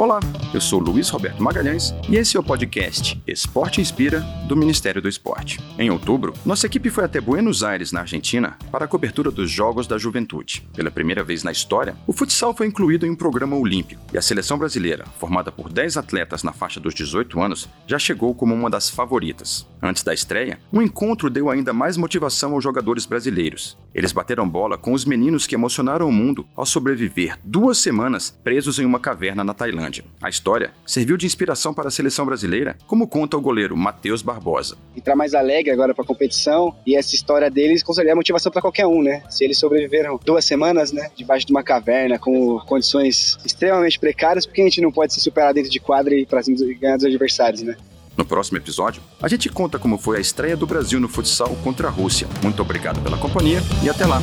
Olá, eu sou Luiz Roberto Magalhães e esse é o podcast Esporte Inspira do Ministério do Esporte. Em outubro, nossa equipe foi até Buenos Aires, na Argentina, para a cobertura dos Jogos da Juventude. Pela primeira vez na história, o futsal foi incluído em um programa olímpico e a seleção brasileira, formada por 10 atletas na faixa dos 18 anos, já chegou como uma das favoritas. Antes da estreia, o um encontro deu ainda mais motivação aos jogadores brasileiros. Eles bateram bola com os meninos que emocionaram o mundo ao sobreviver duas semanas presos em uma caverna na Tailândia. A história serviu de inspiração para a seleção brasileira, como conta o goleiro Matheus Barbosa. Entrar mais alegre agora para a competição e essa história deles é motivação para qualquer um, né? Se eles sobreviveram duas semanas, né, debaixo de uma caverna com condições extremamente precárias, porque a gente não pode se superar dentro de quadra e para ganhar dos adversários, né? No próximo episódio, a gente conta como foi a estreia do Brasil no futsal contra a Rússia. Muito obrigado pela companhia e até lá!